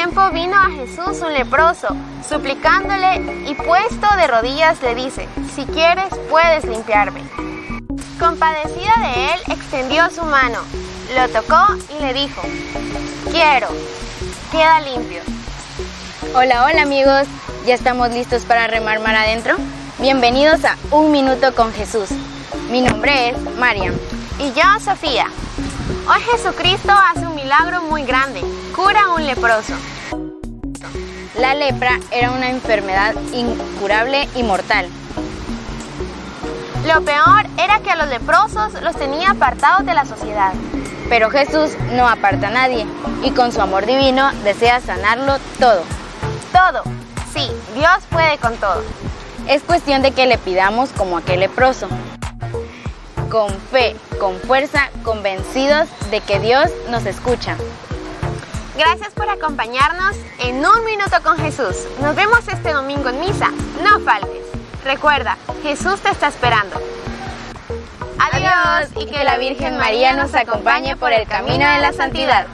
tiempo vino a Jesús un leproso, suplicándole y puesto de rodillas le dice, si quieres puedes limpiarme. Compadecida de él, extendió su mano, lo tocó y le dijo, quiero, queda limpio. Hola, hola amigos, ¿ya estamos listos para remar mar adentro? Bienvenidos a Un Minuto con Jesús. Mi nombre es Mariam. Y yo, Sofía. Hoy Jesucristo hace un milagro muy grande, cura a un leproso. La lepra era una enfermedad incurable y mortal. Lo peor era que a los leprosos los tenía apartados de la sociedad. Pero Jesús no aparta a nadie y con su amor divino desea sanarlo todo. Todo. Sí, Dios puede con todo. Es cuestión de que le pidamos como aquel leproso. Con fe, con fuerza, convencidos de que Dios nos escucha. Gracias por acompañarnos en Un Minuto con Jesús. Nos vemos este domingo en misa. No faltes. Recuerda, Jesús te está esperando. Adiós y que la Virgen María nos acompañe por el camino de la santidad.